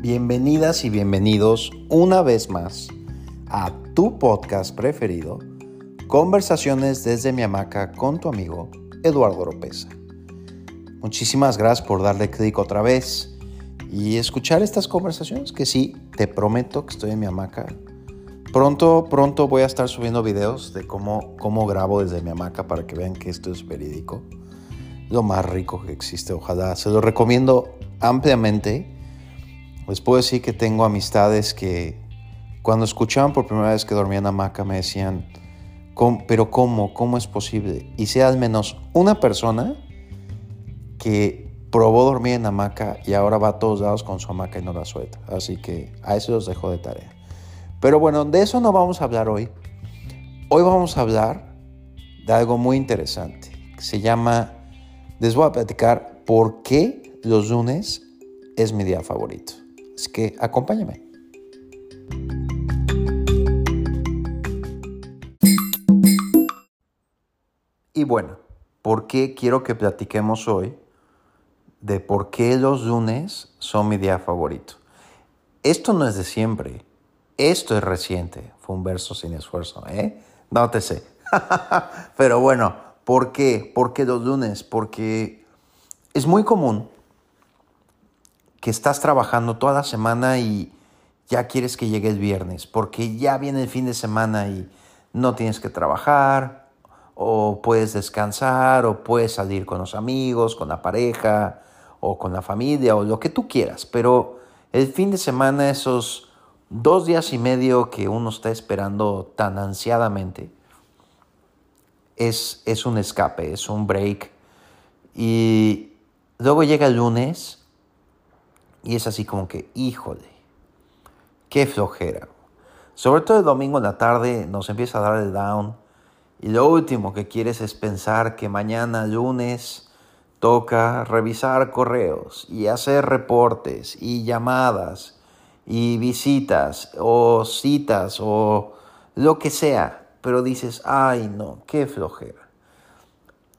Bienvenidas y bienvenidos una vez más a tu podcast preferido, Conversaciones desde mi hamaca con tu amigo Eduardo Oropesa. Muchísimas gracias por darle clic otra vez y escuchar estas conversaciones que sí, te prometo que estoy en mi hamaca. Pronto, pronto voy a estar subiendo videos de cómo, cómo grabo desde mi hamaca para que vean que esto es verídico. Lo más rico que existe, ojalá. Se lo recomiendo ampliamente. Les puedo decir que tengo amistades que cuando escuchaban por primera vez que dormía en hamaca me decían, pero ¿cómo? ¿Cómo es posible? Y sea al menos una persona que probó dormir en hamaca y ahora va a todos lados con su hamaca y no la suelta. Así que a eso los dejo de tarea. Pero bueno, de eso no vamos a hablar hoy. Hoy vamos a hablar de algo muy interesante. Que se llama, les voy a platicar por qué los lunes es mi día favorito. Así que acompáñame. Y bueno, ¿por qué quiero que platiquemos hoy de por qué los lunes son mi día favorito? Esto no es de siempre, esto es reciente, fue un verso sin esfuerzo, ¿eh? No te sé. Pero bueno, ¿por qué? ¿Por qué los lunes? Porque es muy común que estás trabajando toda la semana y ya quieres que llegue el viernes, porque ya viene el fin de semana y no tienes que trabajar, o puedes descansar, o puedes salir con los amigos, con la pareja, o con la familia, o lo que tú quieras. Pero el fin de semana, esos dos días y medio que uno está esperando tan ansiadamente, es, es un escape, es un break. Y luego llega el lunes y es así como que, híjole, qué flojera. Sobre todo el domingo en la tarde nos empieza a dar el down y lo último que quieres es pensar que mañana lunes toca revisar correos y hacer reportes y llamadas y visitas o citas o lo que sea. Pero dices, ay no, qué flojera.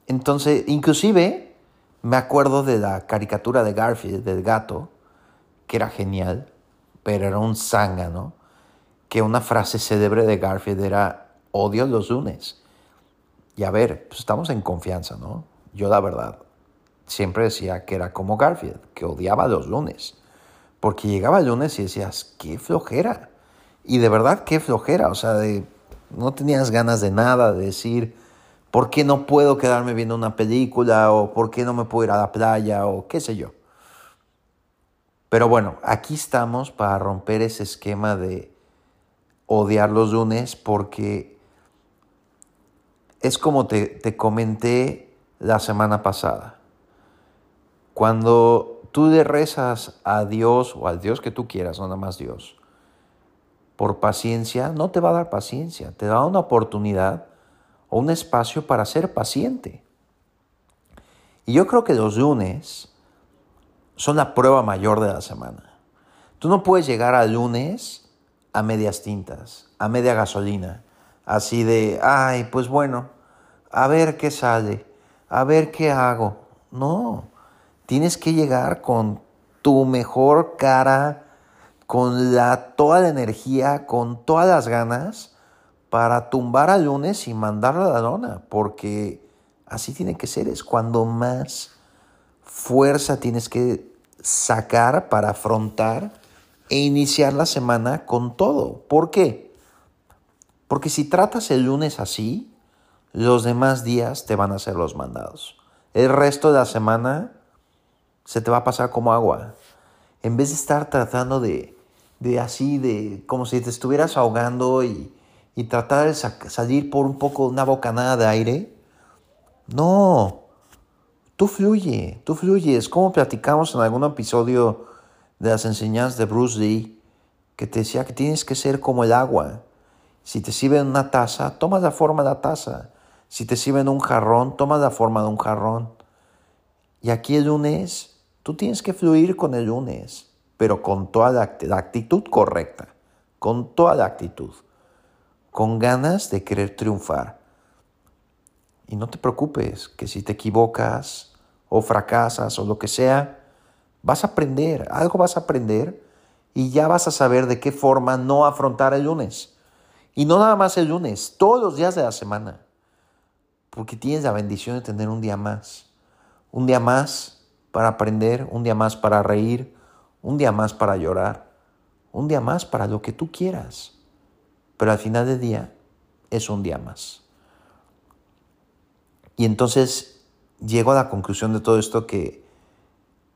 Entonces, inclusive me acuerdo de la caricatura de Garfield, del gato, que era genial, pero era un zángano, que una frase célebre de Garfield era, odio los lunes. Y a ver, pues estamos en confianza, ¿no? Yo la verdad siempre decía que era como Garfield, que odiaba los lunes. Porque llegaba el lunes y decías, qué flojera. Y de verdad, qué flojera. O sea, de, no tenías ganas de nada, de decir, ¿por qué no puedo quedarme viendo una película? ¿O por qué no me puedo ir a la playa? O qué sé yo. Pero bueno, aquí estamos para romper ese esquema de odiar los lunes porque es como te, comenté la semana pasada. Cuando tú le rezas a Dios o al Dios que tú quieras, no nada más Dios, por paciencia, no te va a dar paciencia, te da una oportunidad o un espacio para ser paciente. Y yo creo que los lunes son la prueba mayor de la semana. Tú no puedes llegar al lunes a medias tintas, a media gasolina, así de, ay, pues bueno, a ver qué sale, a ver qué hago. No, tienes que llegar con tu mejor cara, con la, toda la energía, con todas las ganas para tumbar al lunes y mandarlo a la lona, porque así tiene que ser, es cuando más fuerza tienes que sacar para afrontar e iniciar la semana con todo. ¿Por qué? Porque si tratas el lunes así, los demás días te van a ser los mandados. El resto de la semana se te va a pasar como agua. En vez de estar tratando de, de así, de como si te estuvieras ahogando y, y tratar de salir por un poco una bocanada de aire, no, tú fluye, tú fluyes. Como platicamos en algún episodio de las enseñanzas de Bruce Lee, que te decía que tienes que ser como el agua. Si te sirven una taza, toma la forma de la taza. Si te sirven un jarrón, toma la forma de un jarrón. Y aquí el lunes, tú tienes que fluir con el lunes, pero con toda la, actitud correcta, con toda la actitud, con ganas de querer triunfar. Y no te preocupes, que si te equivocas o fracasas o lo que sea, vas a aprender, algo vas a aprender y ya vas a saber de qué forma no afrontar el lunes. Y no nada más el lunes, todos los días de la semana. Porque tienes la bendición de tener un día más. Un día más para aprender, un día más para reír, un día más para llorar, un día más para lo que tú quieras. Pero al final del día es un día más. Y entonces llego a la conclusión de todo esto que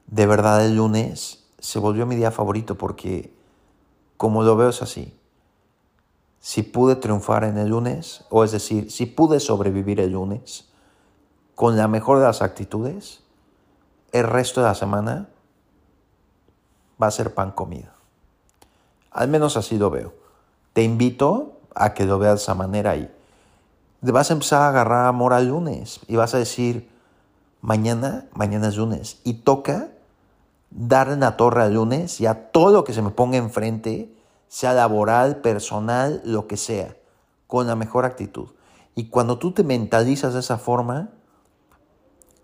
de verdad el lunes se volvió mi día favorito porque como lo veo es así. Si pude triunfar en el lunes, o es decir, si pude sobrevivir el lunes con la mejor de las actitudes, el resto de la semana va a ser pan comido. Al menos así lo veo. Te invito a que lo veas de esa manera y vas a empezar a agarrar amor al lunes y vas a decir, mañana, mañana es lunes y toca darle la torre al lunes y a todo lo que se me ponga enfrente, sea laboral, personal, lo que sea, con la mejor actitud. Y cuando tú te mentalizas de esa forma,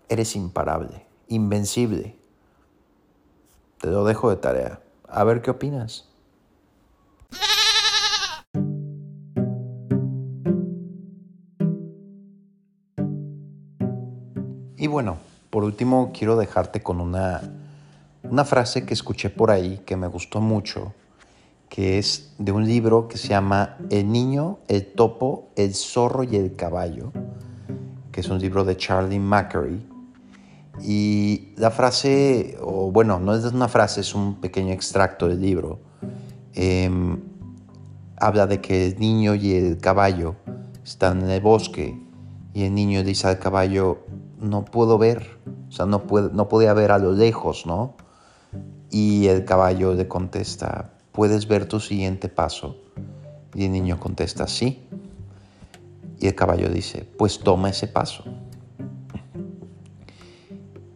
eres imparable, invencible. Te lo dejo de tarea. A ver qué opinas. Y bueno, por último quiero dejarte con una una frase que escuché por ahí que me gustó mucho, que es de un libro que se llama El niño, el topo, el zorro y el caballo, que es un libro de Charlie Mackery. Y la frase, o bueno, no es una frase, es un pequeño extracto del libro, em, habla de que el niño y el caballo están en el bosque y el niño dice al caballo, no puedo ver, o sea, no, puede, no podía ver a lo lejos, ¿no? Y el caballo le contesta, ¿puedes ver tu siguiente paso? Y el niño contesta, sí. Y el caballo dice, pues toma ese paso.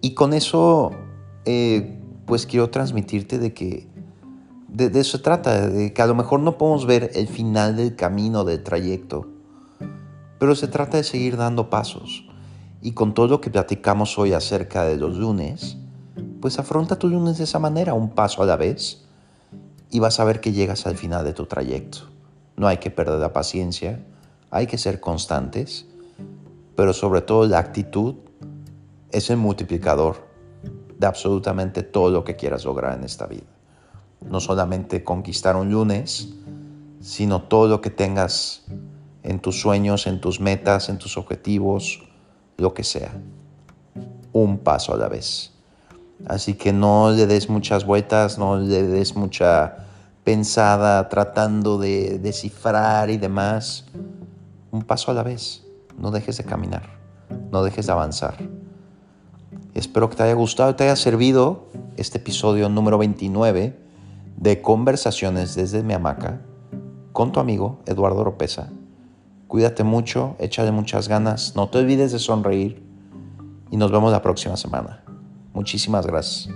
Y con eso, eh, pues quiero transmitirte de que de, de, eso se trata, de que a lo mejor no podemos ver el final del camino, del trayecto, pero se trata de seguir dando pasos. Y con todo lo que platicamos hoy acerca de los lunes, pues afronta tu lunes de esa manera, un paso a la vez, y vas a ver que llegas al final de tu trayecto. No hay que perder la paciencia, hay que ser constantes, pero sobre todo la actitud es el multiplicador de absolutamente todo lo que quieras lograr en esta vida. No solamente conquistar un lunes, sino todo lo que tengas en tus sueños, en tus metas, en tus objetivos, lo que sea. Un paso a la vez. Así que no le des muchas vueltas, no le des mucha pensada tratando de descifrar y demás. Un paso a la vez. No dejes de caminar, no dejes de avanzar. Espero que te haya gustado te haya servido este episodio número 29 de Conversaciones desde mi hamaca con tu amigo Eduardo Ropeza. Cuídate mucho, échale muchas ganas, no te olvides de sonreír y nos vemos la próxima semana. Muchísimas gracias.